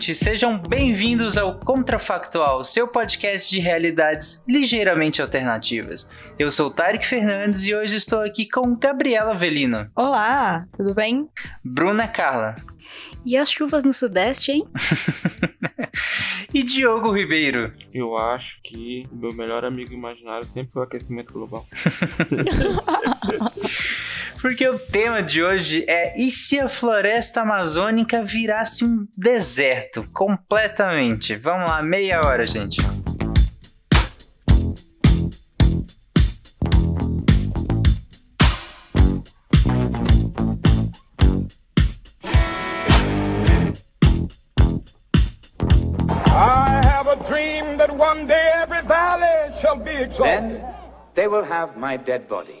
ouvintes, sejam bem-vindos ao Contrafactual, seu podcast de realidades ligeiramente alternativas. Eu sou Tarek Fernandes e hoje estou aqui com Gabriela Velino. Olá, tudo bem? Bruna Carla. E as chuvas no Sudeste, hein? e Diogo Ribeiro. Eu acho que o meu melhor amigo imaginário sempre foi o aquecimento global. Porque o tema de hoje é e se a floresta amazônica virasse um deserto completamente? Vamos lá, meia hora, gente. one day every valley shall be exalted. Then they will have my dead body,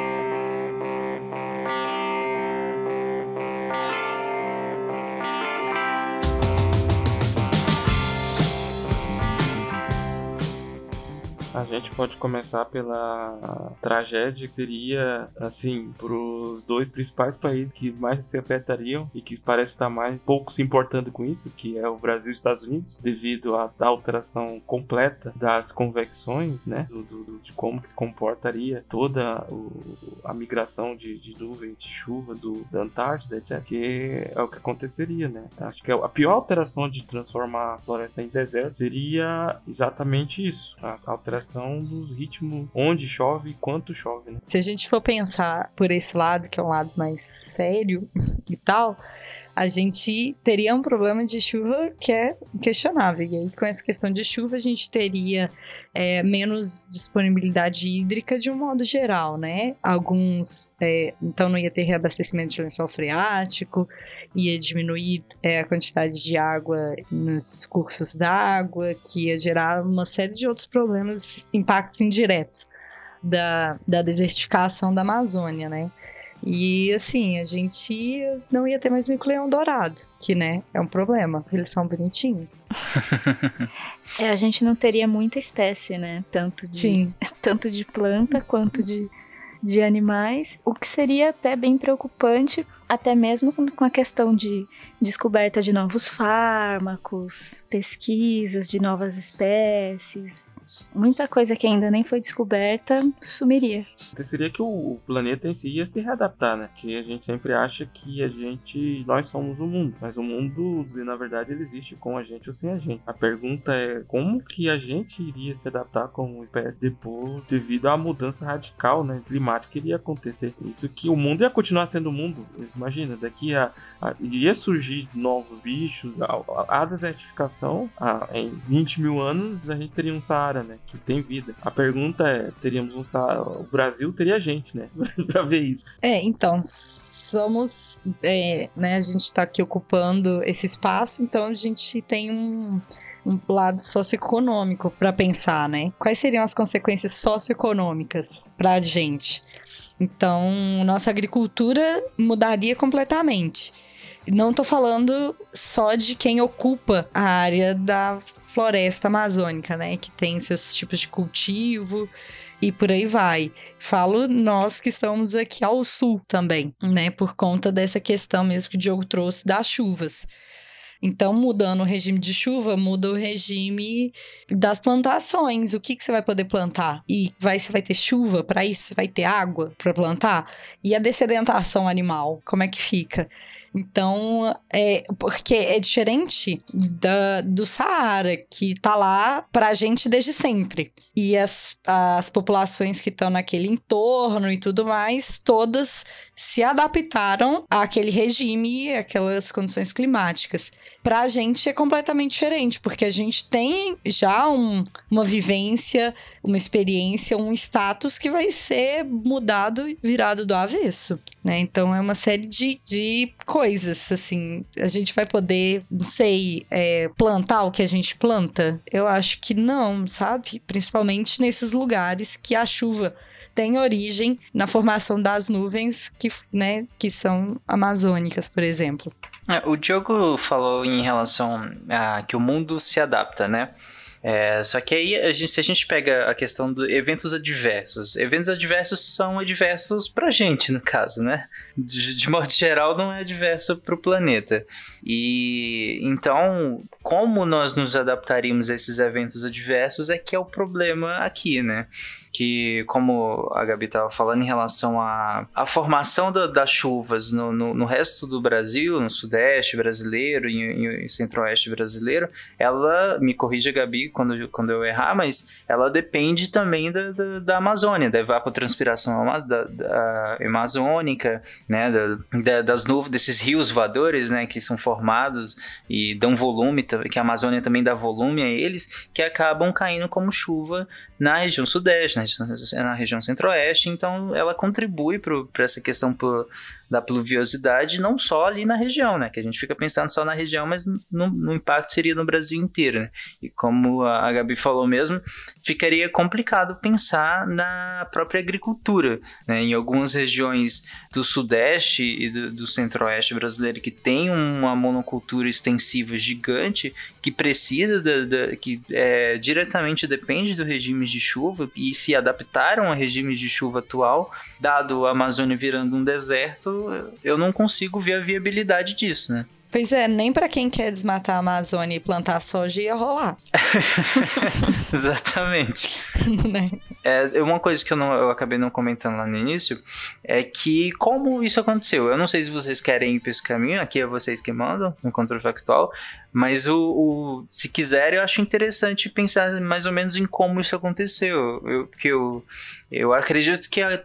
Gente pode começar pela tragédia que seria, assim, para os dois principais países que mais se afetariam e que parece estar mais pouco se importando com isso, que é o Brasil e os Estados Unidos, devido à alteração completa das convecções, né, do, do, de como se comportaria toda o, a migração de, de nuvens de chuva do, da Antártida, etc. Que é o que aconteceria, né? Acho que a pior alteração de transformar a floresta em deserto seria exatamente isso, a alteração variação dos ritmos, onde chove e quanto chove. Né? Se a gente for pensar por esse lado, que é um lado mais sério e tal, a gente teria um problema de chuva que é questionável. E aí, com essa questão de chuva, a gente teria é, menos disponibilidade hídrica de um modo geral, né? Alguns. É, então, não ia ter reabastecimento de lençol freático, ia diminuir é, a quantidade de água nos cursos d'água, que ia gerar uma série de outros problemas, impactos indiretos da, da desertificação da Amazônia, né? E assim, a gente não ia ter mais mico-leão dourado, que, né, é um problema. Eles são bonitinhos. é, a gente não teria muita espécie, né? Tanto de, Sim. tanto de planta quanto de, de animais, o que seria até bem preocupante, até mesmo com a questão de descoberta de novos fármacos, pesquisas de novas espécies muita coisa que ainda nem foi descoberta sumiria. Seria que o planeta em si ia se readaptar, né? Que a gente sempre acha que a gente, nós somos o mundo, mas o mundo, na verdade, ele existe com a gente ou sem a gente. A pergunta é como que a gente iria se adaptar como espécie depois, devido à mudança radical, né, climática que iria acontecer. Isso que o mundo ia continuar sendo o mundo. Imagina, daqui a, a iria surgir novos bichos, a, a desertificação, a, em 20 mil anos a gente teria um Saara, né? Que tem vida. A pergunta é: teríamos um O Brasil teria gente, né? pra ver isso. É, então, somos. É, né, a gente está aqui ocupando esse espaço, então a gente tem um um lado socioeconômico para pensar, né? Quais seriam as consequências socioeconômicas para a gente? Então, nossa agricultura mudaria completamente. Não estou falando só de quem ocupa a área da floresta amazônica, né? Que tem seus tipos de cultivo e por aí vai. Falo nós que estamos aqui ao sul também, né? Por conta dessa questão mesmo que o Diogo trouxe das chuvas. Então, mudando o regime de chuva, muda o regime das plantações. O que, que você vai poder plantar? E vai, você vai ter chuva para isso? Você vai ter água para plantar? E a dessedentação animal, como é que fica? Então, é, porque é diferente da, do Saara, que tá lá pra gente desde sempre. E as, as populações que estão naquele entorno e tudo mais, todas se adaptaram àquele regime, aquelas condições climáticas. Pra gente é completamente diferente, porque a gente tem já um, uma vivência, uma experiência, um status que vai ser mudado e virado do avesso, né? Então é uma série de, de coisas, assim. A gente vai poder, não sei, é, plantar o que a gente planta? Eu acho que não, sabe? Principalmente nesses lugares que a chuva tem origem na formação das nuvens que, né, que são amazônicas, por exemplo. É, o Diogo falou em relação a que o mundo se adapta, né? É, só que aí, a gente, se a gente pega a questão de eventos adversos, eventos adversos são adversos pra gente, no caso, né? De, de modo geral, não é adverso pro planeta. E então, como nós nos adaptaríamos a esses eventos adversos é que é o problema aqui, né? Que, como a Gabi estava falando, em relação à, à formação da, das chuvas no, no, no, resto do Brasil, no sudeste brasileiro e, centro-oeste brasileiro, ela, me corrija, Gabi, quando, quando eu errar, mas ela depende também da, da, da Amazônia, da evapotranspiração da, da amazônica, né, da, das nuvens, desses rios voadores, né, que são formados e dão volume, que a Amazônia também dá volume a eles, que acabam caindo como chuva na região sudeste, na região centro-oeste, então ela contribui para essa questão da pluviosidade, não só ali na região, né? Que a gente fica pensando só na região, mas no, no impacto seria no Brasil inteiro, né? E como a Gabi falou mesmo, ficaria complicado pensar na própria agricultura, né? Em algumas regiões do sudeste e do, do centro-oeste brasileiro que tem uma monocultura extensiva gigante, que precisa, da, da, que é, diretamente depende do regime de chuva e se adaptaram a regime de chuva atual, dado a Amazônia virando um deserto, eu não consigo ver a viabilidade disso, né? Pois é, nem para quem quer desmatar a Amazônia e plantar soja ia rolar. Exatamente. né? É, uma coisa que eu, não, eu acabei não comentando lá no início é que como isso aconteceu. Eu não sei se vocês querem ir para esse caminho, aqui é vocês que mandam no controle factual, mas o, o, se quiser, eu acho interessante pensar mais ou menos em como isso aconteceu. Eu, que eu, eu acredito que a,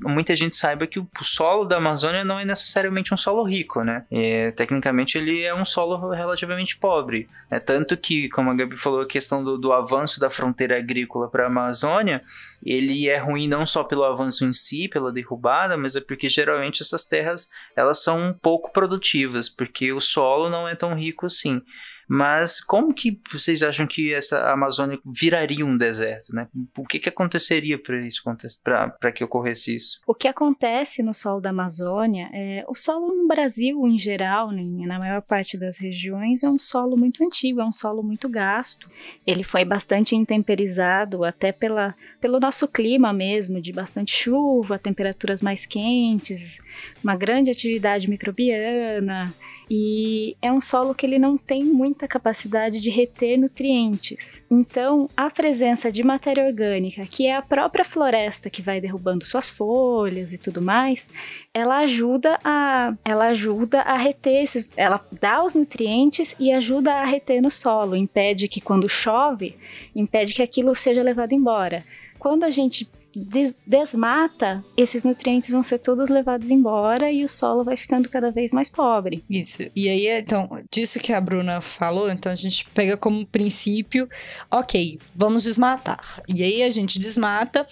muita gente saiba que o solo da Amazônia não é necessariamente um solo rico, né? E, tecnicamente ele é um solo relativamente pobre. É tanto que, como a Gabi falou, a questão do, do avanço da fronteira agrícola para a Amazônia, ele é ruim não só pelo avanço em si, pela derrubada, mas é porque geralmente essas terras elas são pouco produtivas, porque o solo não é tão rico assim. Mas como que vocês acham que essa Amazônia viraria um deserto, né? O que, que aconteceria para isso, para que ocorresse isso? O que acontece no solo da Amazônia é o solo no Brasil em geral, né, na maior parte das regiões, é um solo muito antigo, é um solo muito gasto. Ele foi bastante intemperizado até pela, pelo nosso clima mesmo, de bastante chuva, temperaturas mais quentes, uma grande atividade microbiana. E é um solo que ele não tem muita capacidade de reter nutrientes. Então, a presença de matéria orgânica, que é a própria floresta que vai derrubando suas folhas e tudo mais, ela ajuda a ela ajuda a reter esses, ela dá os nutrientes e ajuda a reter no solo, impede que quando chove, impede que aquilo seja levado embora. Quando a gente des desmata, esses nutrientes vão ser todos levados embora e o solo vai ficando cada vez mais pobre. Isso. E aí, então, disso que a Bruna falou, então a gente pega como princípio, ok, vamos desmatar. E aí a gente desmata.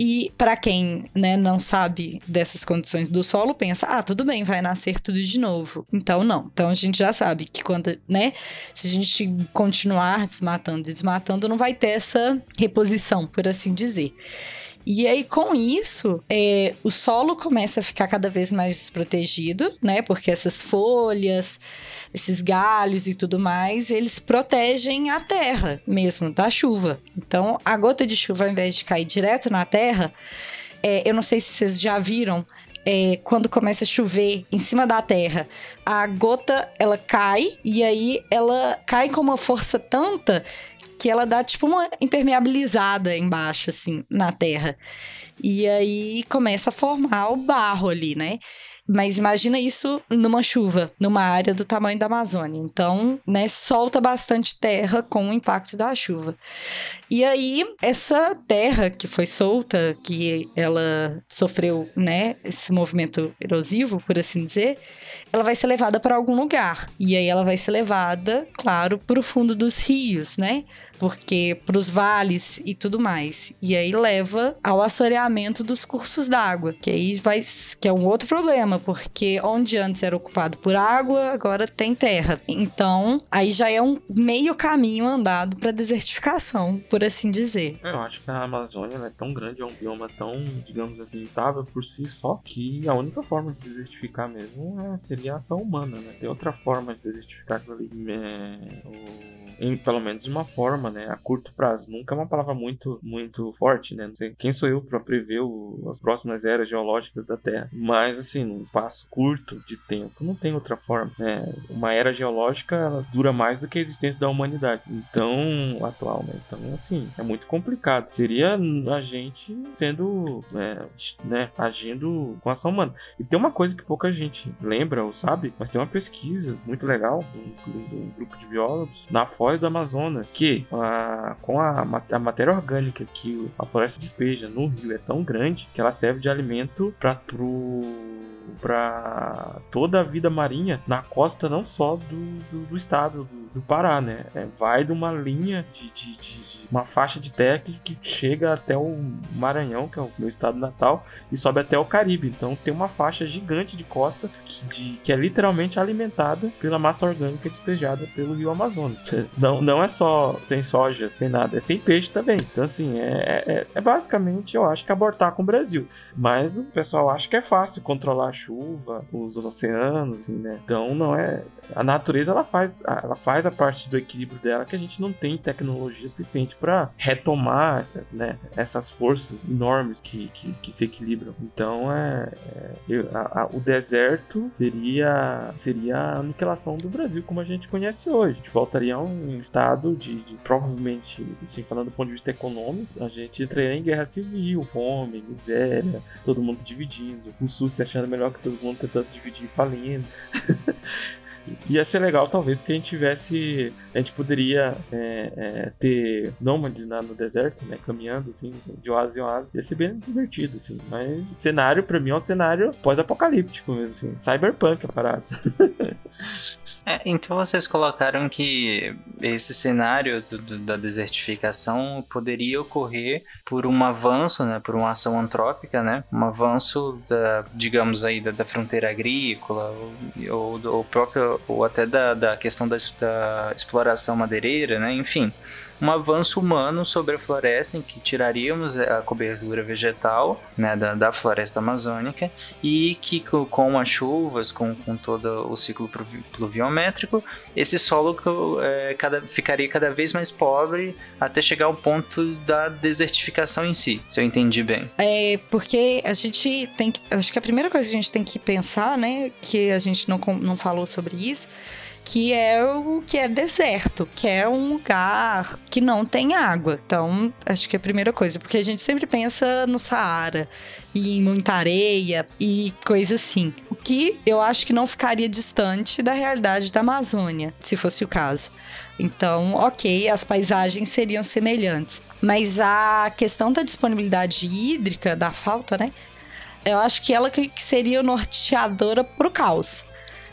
E para quem né, não sabe dessas condições do solo, pensa, ah, tudo bem, vai nascer tudo de novo. Então, não. Então, a gente já sabe que quando, né, se a gente continuar desmatando e desmatando, não vai ter essa reposição, por assim dizer. E aí, com isso, é, o solo começa a ficar cada vez mais desprotegido, né? Porque essas folhas, esses galhos e tudo mais, eles protegem a terra mesmo da chuva. Então, a gota de chuva, ao invés de cair direto na terra, é, eu não sei se vocês já viram, é, quando começa a chover em cima da terra, a gota ela cai e aí ela cai com uma força tanta que ela dá tipo uma impermeabilizada embaixo, assim, na terra. E aí começa a formar o barro ali, né? Mas imagina isso numa chuva, numa área do tamanho da Amazônia. Então, né, solta bastante terra com o impacto da chuva. E aí, essa terra que foi solta, que ela sofreu, né, esse movimento erosivo, por assim dizer, ela vai ser levada para algum lugar. E aí ela vai ser levada, claro, para o fundo dos rios, né? Porque para os vales e tudo mais. E aí leva ao assoreamento dos cursos d'água, que aí vai que é um outro problema, porque onde antes era ocupado por água, agora tem terra. Então, aí já é um meio caminho andado para desertificação, por assim dizer. Eu acho que a Amazônia é tão grande, é um bioma tão, digamos assim, estável por si só, que a única forma de desertificar mesmo é, seria a ação humana, né? Tem outra forma de desertificar ali. É, o em pelo menos de uma forma, né, a curto prazo. Nunca é uma palavra muito muito forte, né? Não sei quem sou eu para prever o, as próximas eras geológicas da Terra, mas assim, num passo curto de tempo, não tem outra forma. Né? Uma era geológica ela dura mais do que a existência da humanidade. Então, atual, né? Então, assim, é muito complicado. Seria a gente sendo, né, né, agindo com ação humana. E tem uma coisa que pouca gente lembra ou sabe, mas tem uma pesquisa muito legal de um, de um grupo de biólogos na do Amazonas que a, com a, a matéria orgânica que a floresta despeja no rio é tão grande que ela serve de alimento para para toda a vida marinha na costa não só do, do, do estado do, do, Pará, né? É, vai de uma linha de, de, de, de uma faixa de terra que chega até o Maranhão, que é o meu estado natal, e sobe até o Caribe. Então tem uma faixa gigante de costa que, de, que é literalmente alimentada pela massa orgânica despejada pelo rio Amazonas. Não, não é só sem soja, sem nada, é sem peixe também. Então, assim, é, é, é basicamente, eu acho que abortar com o Brasil. Mas o pessoal acha que é fácil controlar a chuva, os oceanos, assim, né? Então não é. A natureza ela faz, ela faz parte do equilíbrio dela que a gente não tem tecnologia suficiente para retomar né, essas forças enormes que, que, que se equilibram. Então é, é a, a, o deserto seria, seria a aniquilação do Brasil como a gente conhece hoje. A gente voltaria a um estado de, de provavelmente, assim, falando do ponto de vista econômico, a gente entraria em guerra civil, fome, miséria, todo mundo dividindo, o SUS se achando melhor que todo mundo tentando dividir e falindo. Ia ser legal, talvez, que a gente tivesse. A gente poderia é, é, ter nômades lá no deserto, né? Caminhando, assim, de oásis em oásis. Ia ser bem divertido, assim. Mas cenário, pra mim, é um cenário pós-apocalíptico mesmo, assim. Cyberpunk a parada. É, então vocês colocaram que esse cenário do, do, da desertificação poderia ocorrer por um avanço, né, por uma ação antrópica, né, um avanço da, digamos aí, da, da fronteira agrícola ou, ou, ou próprio ou até da, da questão da, da exploração madeireira, né, enfim um avanço humano sobre a floresta, em que tiraríamos a cobertura vegetal né, da, da floresta amazônica e que com as chuvas, com, com todo o ciclo pluviométrico, esse solo é, cada, ficaria cada vez mais pobre até chegar ao ponto da desertificação em si, se eu entendi bem. É, porque a gente tem que. Acho que a primeira coisa que a gente tem que pensar, né, que a gente não, não falou sobre isso que é o que é deserto, que é um lugar que não tem água. Então, acho que é a primeira coisa, porque a gente sempre pensa no Saara e em muita areia e coisa assim. O que eu acho que não ficaria distante da realidade da Amazônia, se fosse o caso. Então, ok, as paisagens seriam semelhantes. Mas a questão da disponibilidade hídrica, da falta, né? Eu acho que ela que seria norteadora pro caos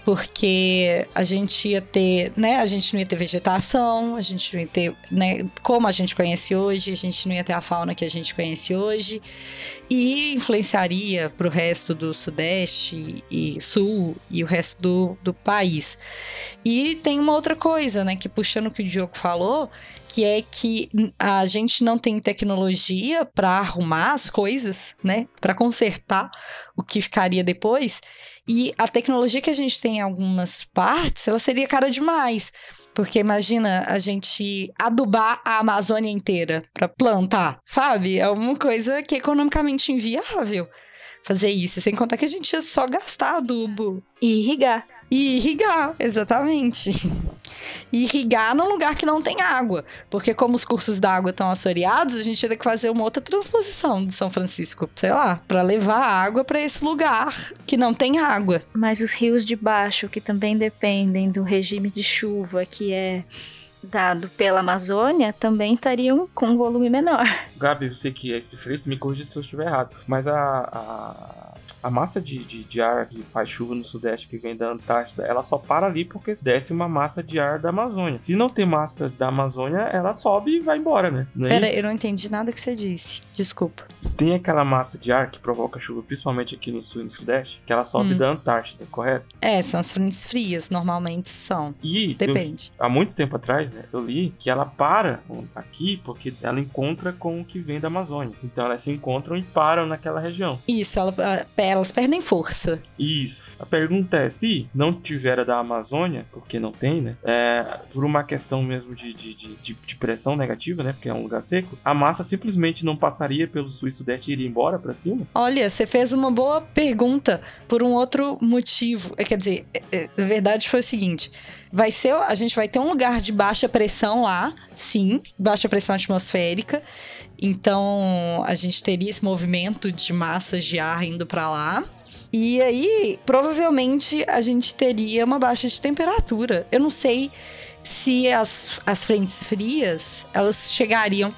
porque a gente ia ter, né, a gente não ia ter vegetação, a gente não ia ter, né, como a gente conhece hoje, a gente não ia ter a fauna que a gente conhece hoje, e influenciaria para o resto do Sudeste e Sul e o resto do, do país. E tem uma outra coisa, né, que puxando o que o Diogo falou, que é que a gente não tem tecnologia para arrumar as coisas, né, para consertar o que ficaria depois. E a tecnologia que a gente tem em algumas partes, ela seria cara demais. Porque imagina a gente adubar a Amazônia inteira para plantar, sabe? É uma coisa que é economicamente inviável fazer isso. Sem contar que a gente ia só gastar adubo. E irrigar. E irrigar, exatamente. E irrigar num lugar que não tem água. Porque como os cursos d'água estão assoreados, a gente ia ter que fazer uma outra transposição de São Francisco, sei lá, para levar água para esse lugar que não tem água. Mas os rios de baixo, que também dependem do regime de chuva, que é dado pela Amazônia, também estariam com um volume menor. Gabi, você que é diferente, me corrija se eu estiver errado. Mas a, a a massa de, de, de, ar que faz chuva no Sudeste que vem da Antártida, ela só para ali porque desce uma massa de ar da Amazônia. Se não tem massa da Amazônia, ela sobe e vai embora, né? Não é Pera, isso? eu não entendi nada que você disse. Desculpa. Tem aquela massa de ar que provoca chuva, principalmente aqui no Sul e no Sudeste, que ela sobe hum. da Antártida, correto? É, são as frentes frias, normalmente são. E Depende. Eu, há muito tempo atrás, né, eu li que ela para aqui porque ela encontra com o que vem da Amazônia. Então elas se encontram e param naquela região. Isso, ela, elas perdem força. Isso. A pergunta é, se não tiver a da Amazônia, porque não tem, né? É, por uma questão mesmo de, de, de, de, pressão negativa, né? Porque é um lugar seco, a massa simplesmente não passaria pelo sul e sudeste e iria embora para cima? Olha, você fez uma boa pergunta por um outro motivo. É, quer dizer, é, é, a verdade foi o seguinte: vai ser, a gente vai ter um lugar de baixa pressão lá, sim, baixa pressão atmosférica. Então, a gente teria esse movimento de massas de ar indo para lá. E aí, provavelmente, a gente teria uma baixa de temperatura. Eu não sei se as, as frentes frias, elas chegariam,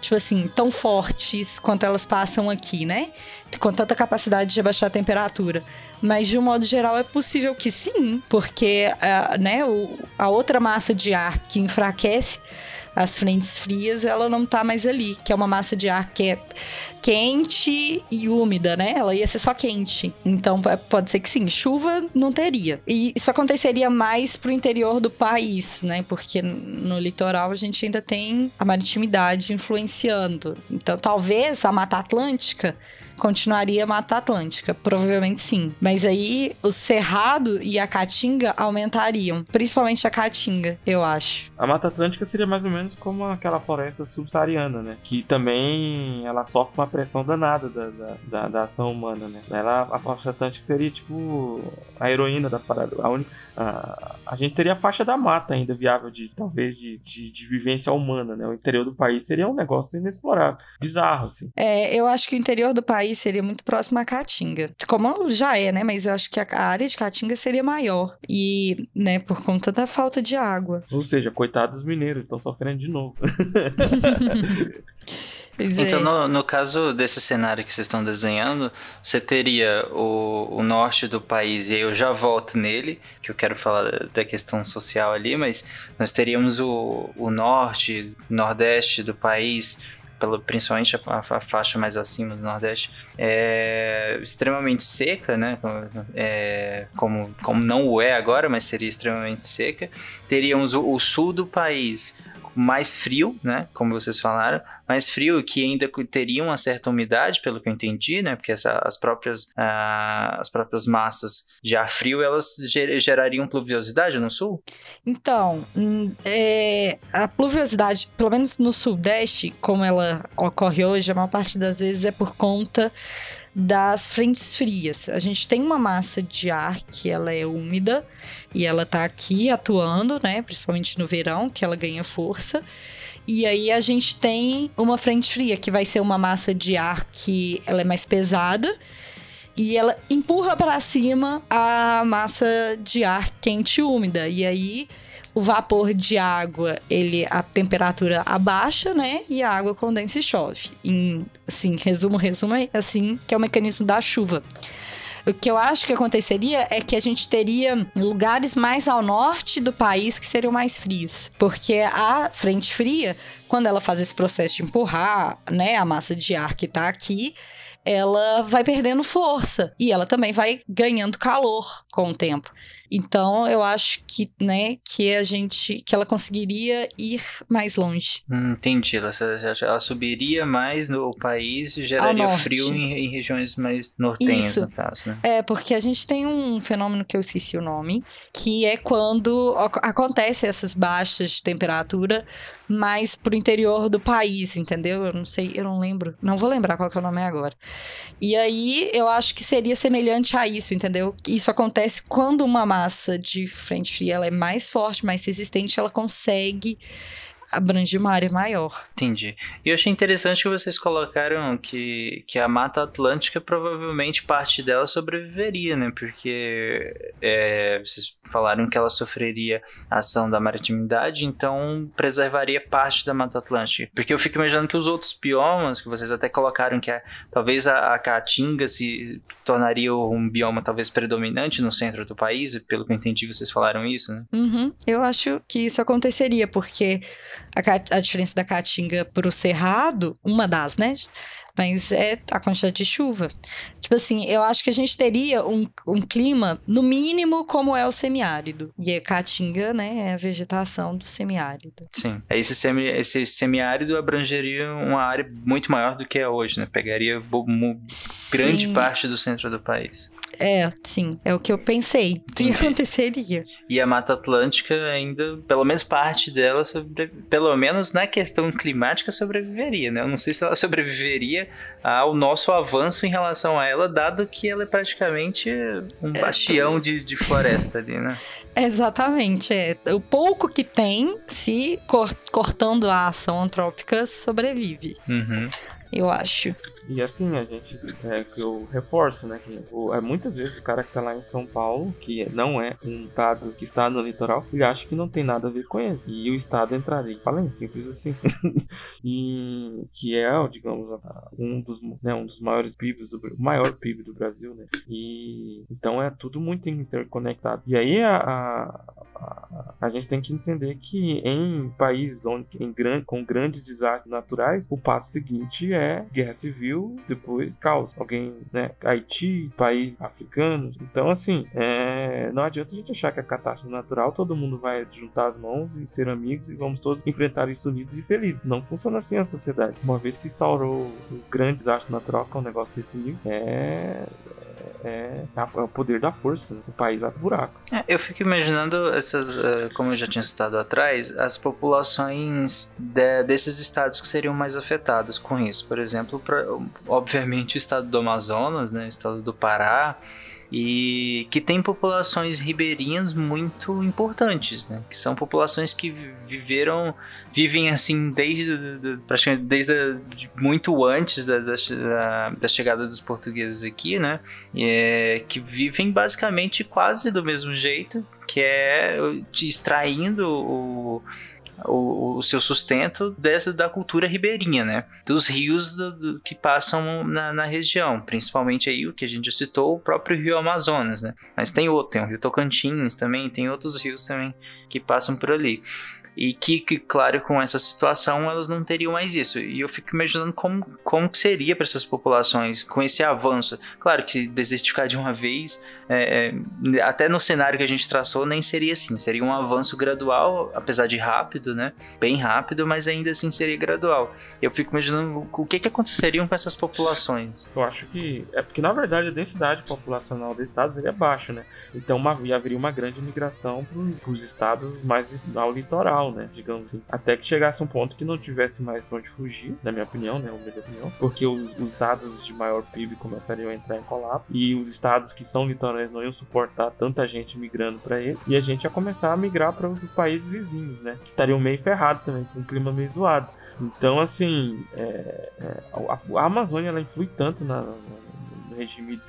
tipo assim, tão fortes quanto elas passam aqui, né? Com tanta capacidade de abaixar a temperatura. Mas, de um modo geral, é possível que sim, porque uh, né, o, a outra massa de ar que enfraquece as frentes frias, ela não tá mais ali, que é uma massa de ar que é quente e úmida, né? Ela ia ser só quente. Então pode ser que sim, chuva não teria. E isso aconteceria mais pro interior do país, né? Porque no litoral a gente ainda tem a maritimidade influenciando. Então talvez a Mata Atlântica continuaria a Mata Atlântica? Provavelmente sim. Mas aí o Cerrado e a Caatinga aumentariam. Principalmente a Caatinga, eu acho. A Mata Atlântica seria mais ou menos como aquela floresta subsaariana, né? Que também ela sofre uma pressão danada da, da, da, da ação humana, né? Ela, a floresta Atlântica seria tipo a heroína da parada. A única a, a gente teria a faixa da mata ainda viável de talvez de, de, de, vivência humana, né? O interior do país seria um negócio inexplorável, bizarro, assim. É, eu acho que o interior do país seria muito próximo à Caatinga, como já é, né? Mas eu acho que a área de Caatinga seria maior e, né, por conta da falta de água. Ou seja, coitados dos mineiros, estão sofrendo de novo. Então, no, no, caso desse cenário que vocês estão desenhando, você teria o, o, norte do país, e aí eu já volto nele, que eu quero falar da questão social ali, mas nós teríamos o, o norte, nordeste do país, pelo, principalmente a, a, faixa mais acima do Nordeste, é extremamente seca, né? É, como, como não o é agora, mas seria extremamente seca. Teríamos o, o sul do país mais frio, né? Como vocês falaram, mais frio que ainda teria uma certa umidade, pelo que eu entendi, né? Porque essa, as próprias uh, as próprias massas de ar frio elas ger gerariam pluviosidade no sul? Então, hum, é, a pluviosidade, pelo menos no sudeste, como ela ocorre hoje, a maior parte das vezes é por conta das frentes frias. A gente tem uma massa de ar que ela é úmida e ela tá aqui atuando, né, principalmente no verão, que ela ganha força. E aí a gente tem uma frente fria, que vai ser uma massa de ar que ela é mais pesada e ela empurra para cima a massa de ar quente e úmida. E aí o vapor de água, ele a temperatura abaixa, né? E a água condensa e chove. Em, assim, resumo, resumo, é assim que é o mecanismo da chuva. O que eu acho que aconteceria é que a gente teria lugares mais ao norte do país que seriam mais frios. Porque a frente fria, quando ela faz esse processo de empurrar né, a massa de ar que está aqui, ela vai perdendo força e ela também vai ganhando calor com o tempo. Então, eu acho que, né, que a gente, que ela conseguiria ir mais longe. Hum, entendi. Ela, ela, subiria mais no país e geraria frio em, em, regiões mais nortenhas, Isso. no caso, né? É, porque a gente tem um fenômeno que eu esqueci o nome, que é quando acontece essas baixas de temperatura mais pro interior do país, entendeu? Eu não sei, eu não lembro. Não vou lembrar qual que é o nome agora. E aí, eu acho que seria semelhante a isso, entendeu? Isso acontece quando uma massa de frente fria ela é mais forte, mais resistente, ela consegue abrange uma área maior. Entendi. E eu achei interessante que vocês colocaram que, que a Mata Atlântica provavelmente parte dela sobreviveria, né? Porque é, vocês falaram que ela sofreria a ação da maritimidade, então preservaria parte da Mata Atlântica. Porque eu fico imaginando que os outros biomas, que vocês até colocaram que é, talvez a, a Caatinga se tornaria um bioma talvez predominante no centro do país, pelo que eu entendi vocês falaram isso, né? Uhum. Eu acho que isso aconteceria, porque a, a diferença da Caatinga pro Cerrado, uma das, né? mas é a quantidade de chuva. Tipo assim, eu acho que a gente teria um, um clima, no mínimo, como é o semiárido. E a caatinga, né, é a vegetação do semiárido. Sim. Esse, semi, esse semiárido abrangeria uma área muito maior do que é hoje, né? Pegaria grande parte do centro do país. É, sim, é o que eu pensei que aconteceria. E a Mata Atlântica ainda, pelo menos parte dela, sobre, pelo menos na questão climática, sobreviveria, né? Eu não sei se ela sobreviveria ao nosso avanço em relação a ela, dado que ela é praticamente um é, bastião de, de floresta ali, né? Exatamente, é. O pouco que tem, se cortando a ação antrópica, sobrevive. Uhum. Eu acho. E assim, a gente, é, que eu reforço, né? Que o, é, muitas vezes o cara que tá lá em São Paulo, que não é um estado que está no litoral, ele acha que não tem nada a ver com ele. E o estado entraria em falência, simples assim. e que é, digamos, um dos, né, um dos maiores PIBs do maior PIB do Brasil, né? E então é tudo muito interconectado. E aí a, a, a, gente tem que entender que em países onde, em com grandes desastres naturais, o passo seguinte é guerra civil depois caos. Alguém, né? Haiti, país africanos. Então, assim, é... não adianta a gente achar que a catástrofe natural todo mundo vai juntar as mãos e ser amigos e vamos todos enfrentar isso unidos e felizes. Não funciona assim a sociedade. Uma vez se instaurou o grande desastre natural, que é um negócio desse nível, é é, é, o poder da força. O país vai pro buraco. É, eu fico imaginando essas, eh, como eu já tinha citado atrás, as populações de, desses estados que seriam mais afetados com isso. Por exemplo, pra, obviamente o estado do Amazonas, né, o estado do Pará e que tem populações ribeirinhas muito importantes, né? Que são populações que viveram, vivem assim desde praticamente desde muito antes da, da, da, chegada dos portugueses aqui, né? É, que vivem basicamente quase do mesmo jeito, que é extraindo o o, o, seu sustento dessa da cultura ribeirinha, né? Dos rios do, do, que passam na, na, região, principalmente aí o que a gente já citou, o próprio rio Amazonas, né? Mas tem outro, tem o rio Tocantins também, tem outros rios também que passam por ali. E que, que, claro, com essa situação elas não teriam mais isso. E eu fico imaginando como, como que seria para essas populações com esse avanço. Claro que se desertificar de uma vez, é, é, até no cenário que a gente traçou, nem seria assim. Seria um avanço gradual, apesar de rápido, né? Bem rápido, mas ainda assim seria gradual. Eu fico imaginando o que, que aconteceria com essas populações. Eu acho que. É porque, na verdade, a densidade populacional dos estados seria baixa, né? Então uma, haveria uma grande migração para os estados mais ao litoral, né? Digamos assim. Até que chegasse um ponto que não tivesse mais para onde fugir, na minha opinião, né? Minha opinião. Porque os, os, estados de maior PIB começariam a entrar em colapso. E os estados que são litorais não iam suportar tanta gente migrando para eles. E a gente ia começar a migrar para os países vizinhos, né? Que estariam meio ferrados também, com um clima meio zoado. Então, assim, é, é, a, a, Amazônia ela influi tanto na, na regime,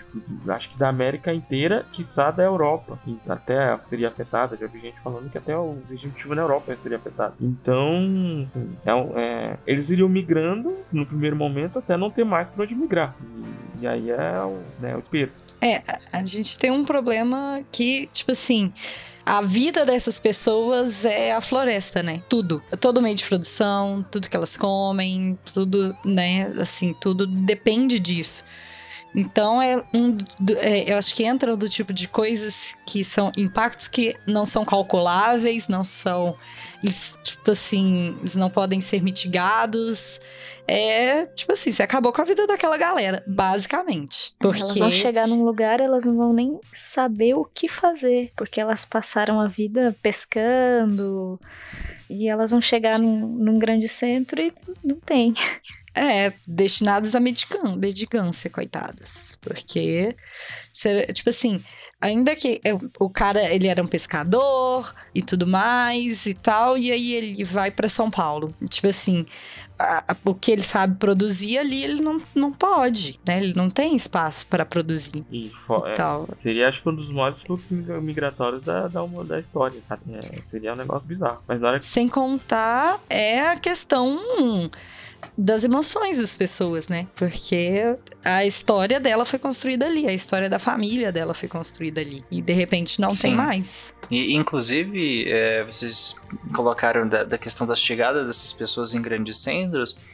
acho que da América inteira, quiçá da Europa. Até seria afetada, já vi gente falando que até o regime de na Europa seria afetado. Então, assim, é, é, eles iriam migrando no primeiro momento até não ter mais para onde migrar. E, e, aí é o, né, o. É, a gente tem um problema que, tipo assim a vida dessas pessoas é a floresta, né? Tudo. Todo meio de produção, tudo que elas comem, tudo, né? Assim, tudo depende disso. Então é um, é, eu acho que entra do tipo de coisas que são impactos que não são calculáveis, não são, eles, tipo assim, eles não podem ser mitigados. É tipo assim, você acabou com a vida daquela galera, basicamente. Porque... Elas vão chegar num lugar, elas não vão nem saber o que fazer, porque elas passaram a vida pescando e elas vão chegar num, num grande centro e não tem. É, destinados à medicância, coitados. Porque, tipo assim, ainda que o cara ele era um pescador e tudo mais e tal, e aí ele vai para São Paulo. Tipo assim, a, o que ele sabe produzir ali, ele não, não pode, né? Ele não tem espaço para produzir. E, e tal. É, seria, acho que, um dos maiores fluxos migratórios da, da, da história. É, seria um negócio bizarro. Mas na hora que... Sem contar, é a questão das emoções das pessoas, né? Porque a história dela foi construída ali, a história da família dela foi construída ali. E de repente não Sim. tem mais. E, inclusive, é, vocês colocaram da, da, questão da chegada dessas pessoas em grandes centros,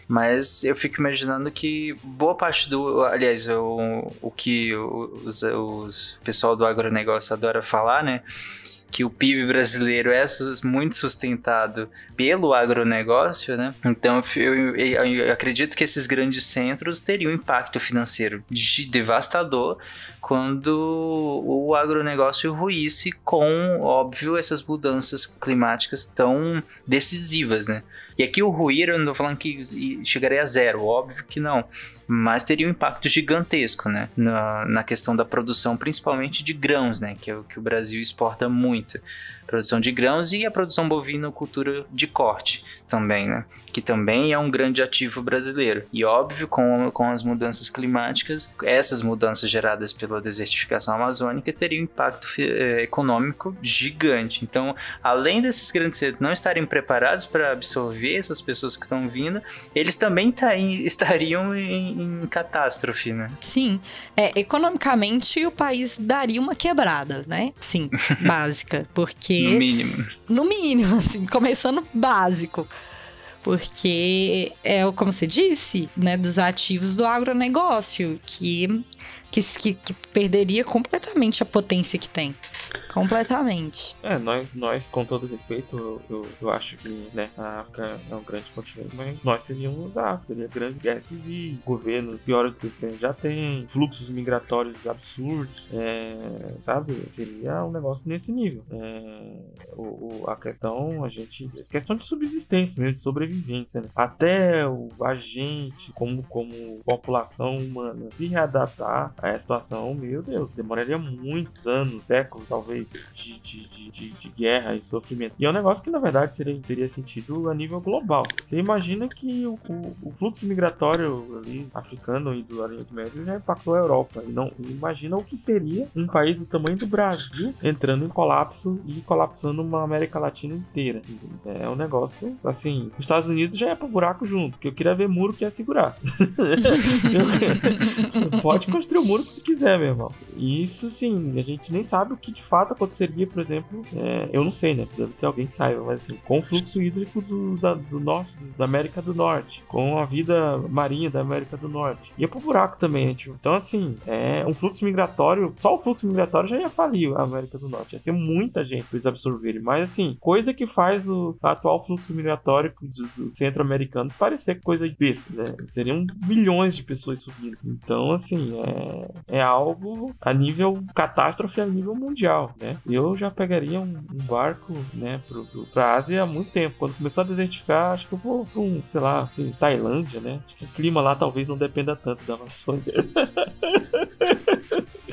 mas eu fico imaginando que boa parte do. Aliás, o, o que os, os pessoal do agronegócio adora falar, né? que o PIB brasileiro é muito sustentado pelo agronegócio, né? Então eu, eu, eu acredito que esses grandes centros teriam impacto financeiro de devastador quando o agronegócio ruísse com, óbvio, essas mudanças climáticas tão decisivas, né? E aqui o ruir, eu não tô falando que chegaria a zero, óbvio que não. Mas teria um impacto gigantesco, né? Na, na questão da produção, principalmente de grãos, né? Que é o que o Brasil exporta muito produção de grãos e a produção bovina-cultura de corte também, né? Que também é um grande ativo brasileiro. E óbvio, com, com as mudanças climáticas, essas mudanças geradas pela desertificação amazônica teriam um impacto eh, econômico gigante. Então, além desses grandes centros não estarem preparados para absorver essas pessoas que estão vindo, eles também tá em, estariam em, em, catástrofe, né? Sim. É, economicamente, o país daria uma quebrada, né? Sim, básica. Porque no mínimo. No mínimo, assim, começando básico. Porque é, como você disse, né, dos ativos do agronegócio, que que, que, que, perderia completamente a potência que tem. Completamente. É, nós, nós com todo respeito, eu, eu, acho que né, a África é um grande continente, mas nós seríamos a África, seria grande guerra civil, governos piores do que a já tem, fluxos migratórios absurdos, é, sabe? Seria um negócio nesse nível. É, o, o, a questão, a gente. questão de subsistência mesmo, de sobrevivência, né? Até o, a gente, como, como população humana, se readaptar a situação, meu Deus, demoraria muitos anos, séculos talvez, de, de, de, de, guerra e sofrimento. E é um negócio que na verdade seria, seria sentido a nível global. Você imagina que o, o, o fluxo migratório ali, africano e do Oriente Médio já impactou a Europa. E não imagina o que seria um país do tamanho do Brasil entrando em colapso e colapsando uma América Latina inteira. É um negócio assim, os Estados Unidos já é pro buraco junto, porque eu queria ver muro que ia segurar. Pode construir muro que quiser, meu irmão. Isso, sim, a gente nem sabe o que de fato aconteceria, por exemplo, é, eu não sei, né? Deve ter alguém que saiba, mas assim, com o fluxo hídrico do, da, do norte, da América do Norte, com a vida marinha da América do Norte. Ia pro buraco também, tipo. Então, assim, é um fluxo migratório, só o fluxo migratório já ia falir a América do Norte. Ia ter muita gente pra eles absorverem. Mas, assim, coisa que faz o atual fluxo migratório do, do centro-americano parecer coisa besta, né? Seriam milhões de pessoas subindo. Então, assim, é é, algo a nível catástrofe a nível mundial, né? Eu já pegaria um, um barco, né, pro, pro, pra Ásia há muito tempo. Quando começou a desertificar, acho que eu vou pra um, sei lá, assim, Tailândia, né? Acho que o clima lá talvez não dependa tanto da Amazônia.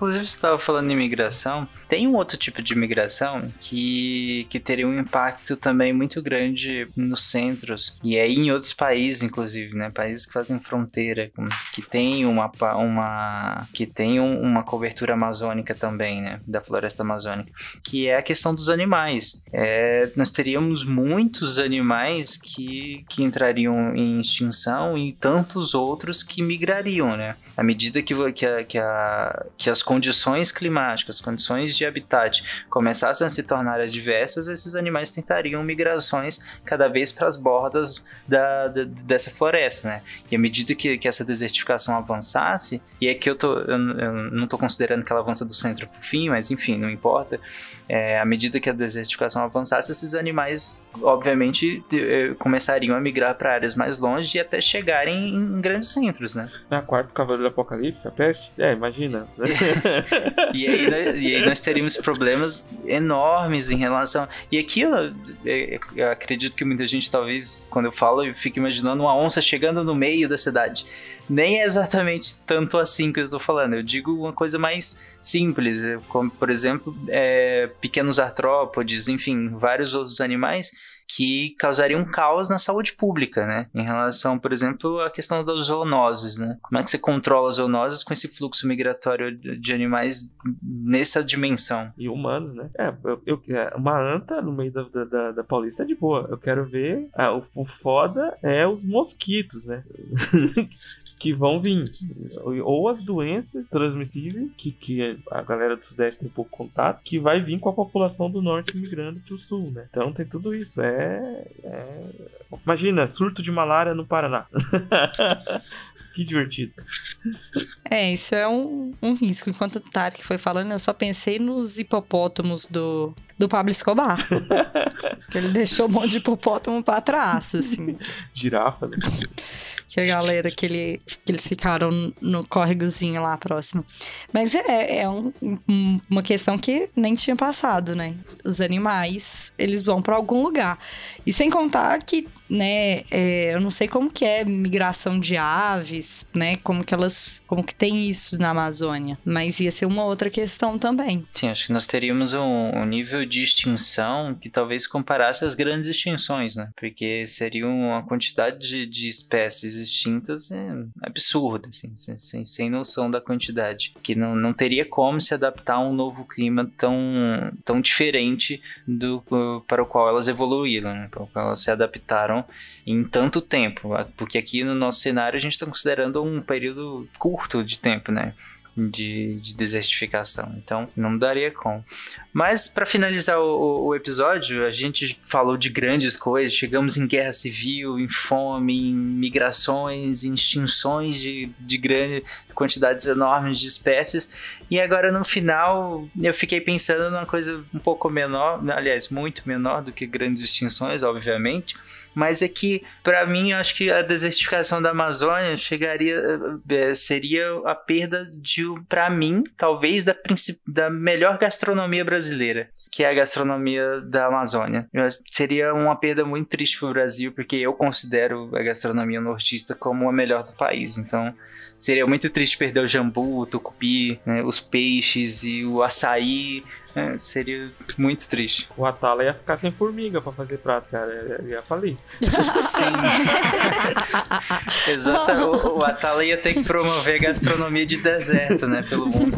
Inclusive, você estava falando de imigração. Tem um outro tipo de imigração que, que teria um impacto também muito grande nos centros e aí em outros países, inclusive, né? Países que fazem fronteira, que tem uma, uma que tem uma cobertura amazônica também, né? Da floresta amazônica, que é a questão dos animais. É, nós teríamos muitos animais que, que entrariam em extinção e tantos outros que migrariam, né? À medida que, que, a, que, a, que as condições climáticas, condições de habitat começassem a se tornar adversas, esses animais tentariam migrações cada vez para as bordas da, da, dessa floresta, né? E à medida que, que essa desertificação avançasse, e aqui eu, tô, eu, eu não estou considerando que ela avança do centro para o fim, mas enfim, não importa, é, à medida que a desertificação avançasse, esses animais, obviamente, de, eh, começariam a migrar para áreas mais longe e até chegarem em, grandes centros, né? É a quarta Cavaleiro do Apocalipse, a peste? É, imagina. e, aí, e aí nós teríamos problemas enormes em relação. E aqui eu, eu acredito que muita gente, talvez, quando eu falo, eu fico imaginando uma onça chegando no meio da cidade nem é exatamente tanto assim que eu estou falando. Eu digo uma coisa mais simples, como por exemplo, é, pequenos artrópodes, enfim, vários outros animais que causariam caos na saúde pública, né? Em relação, por exemplo, à questão das zoonoses, né? Como é que você controla as zoonoses com esse fluxo migratório de animais nessa dimensão? E humanos, né? É, eu, eu, é, uma anta no meio da, da, da Paulista é de boa. Eu quero ver. Ah, o, o foda é os mosquitos, né? que vão vir. Ou as doenças transmissíveis, que, que a galera do Sudeste tem pouco contato, que vai vir com a população do Norte migrando pro Sul, né? Então tem tudo isso. É. é... Imagina, surto de malária no Paraná. que divertido. É, isso é um, um risco. Enquanto o Tarek foi falando, eu só pensei nos hipopótamos do, do Pablo Escobar. que ele deixou um monte de hipopótamo pra trás, assim. Girafa, né? Que a galera que, ele, que eles ficaram no córregozinho lá próximo. Mas é, é um, um, uma questão que nem tinha passado, né? Os animais, eles vão para algum lugar. E sem contar que, né, é, eu não sei como que é migração de aves, né? Como que elas, como que tem isso na Amazônia. Mas ia ser uma outra questão também. Sim, acho que nós teríamos um, um nível de extinção que talvez comparasse as grandes extinções, né? Porque seria uma quantidade de, de espécies extintas é absurda, assim, sem, sem noção da quantidade. Que não, não teria como se adaptar a um novo clima tão, tão diferente do para o qual elas evoluíram, né? para o qual elas se adaptaram em tanto tempo. Porque aqui no nosso cenário a gente está considerando um período curto de tempo, né? de, de desertificação. Então, não daria com. Mas, para finalizar o, o, episódio, a gente falou de grandes coisas. Chegamos em guerra civil, em fome, em migrações, em extinções de, de grandes quantidades enormes de espécies. E agora, no final, eu fiquei pensando numa coisa um pouco menor, aliás, muito menor do que grandes extinções, obviamente mas é que para mim eu acho que a desertificação da Amazônia chegaria é, seria a perda de para mim talvez da, da melhor gastronomia brasileira que é a gastronomia da Amazônia. Seria uma perda muito triste para o Brasil porque eu considero a gastronomia nortista como a melhor do país. Então seria muito triste perder o jambu o tucupi né, os peixes e o açaí é, seria muito triste. O Atala ia ficar sem formiga pra fazer prato, cara. Ele ia falir. Sim. Exato. O, o Atala ia ter que promover gastronomia de deserto, né? Pelo mundo.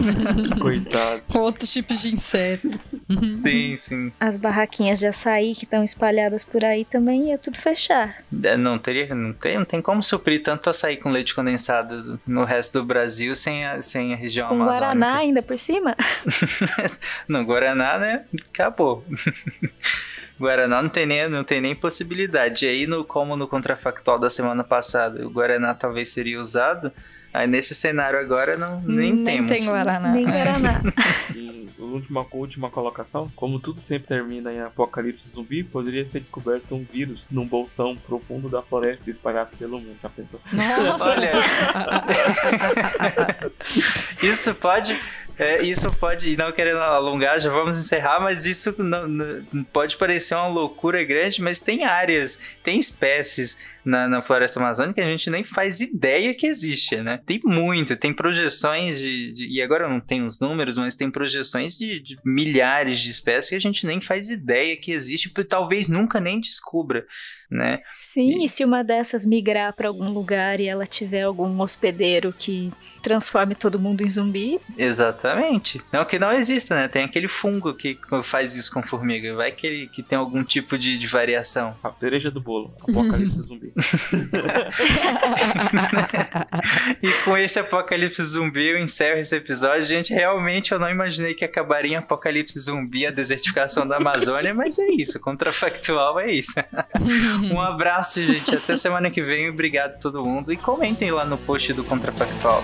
Coitado. Com outros tipos de insetos. Sim, sim. As barraquinhas de açaí que estão espalhadas por aí também ia tudo fechar. É, não teria, não tem, não tem como suprir tanto açaí com leite condensado no resto do Brasil sem a, sem a região com amazônica. Com Guaraná ainda por cima? no Guaraná, né? Acabou. Guaraná não tem nem, não tem nem possibilidade. E aí, no, como no contrafactual da semana passada, o Guaraná talvez seria usado, aí nesse cenário agora não, nem, nem temos. tem Guaraná. Nem Guaraná. e última, última colocação, como tudo sempre termina em apocalipse zumbi, poderia ser descoberto um vírus num bolsão profundo da floresta espalhado pelo mundo. Já pensou? Nossa! Olha, isso pode é, isso pode, não querendo alongar, já vamos encerrar, mas isso não, não, pode parecer uma loucura grande, mas tem áreas, tem espécies na, na, floresta amazônica a gente nem faz ideia que existe, né? Tem muito, tem projeções de, de e agora eu não tenho os números, mas tem projeções de, de, milhares de espécies que a gente nem faz ideia que existe, talvez nunca nem descubra, né? Sim, e, e se uma dessas migrar para algum lugar e ela tiver algum hospedeiro que transforme todo mundo em zumbi. Exatamente. Não que não exista, né? Tem aquele fungo que faz isso com formiga. Vai que, ele, que tem algum tipo de, de variação. A cereja do bolo. Apocalipse zumbi. e com esse apocalipse zumbi eu encerro esse episódio. Gente, realmente eu não imaginei que acabaria em apocalipse zumbi a desertificação da Amazônia, mas é isso. Contrafactual é isso. um abraço, gente. Até semana que vem. Obrigado a todo mundo. E comentem lá no post do Contrafactual.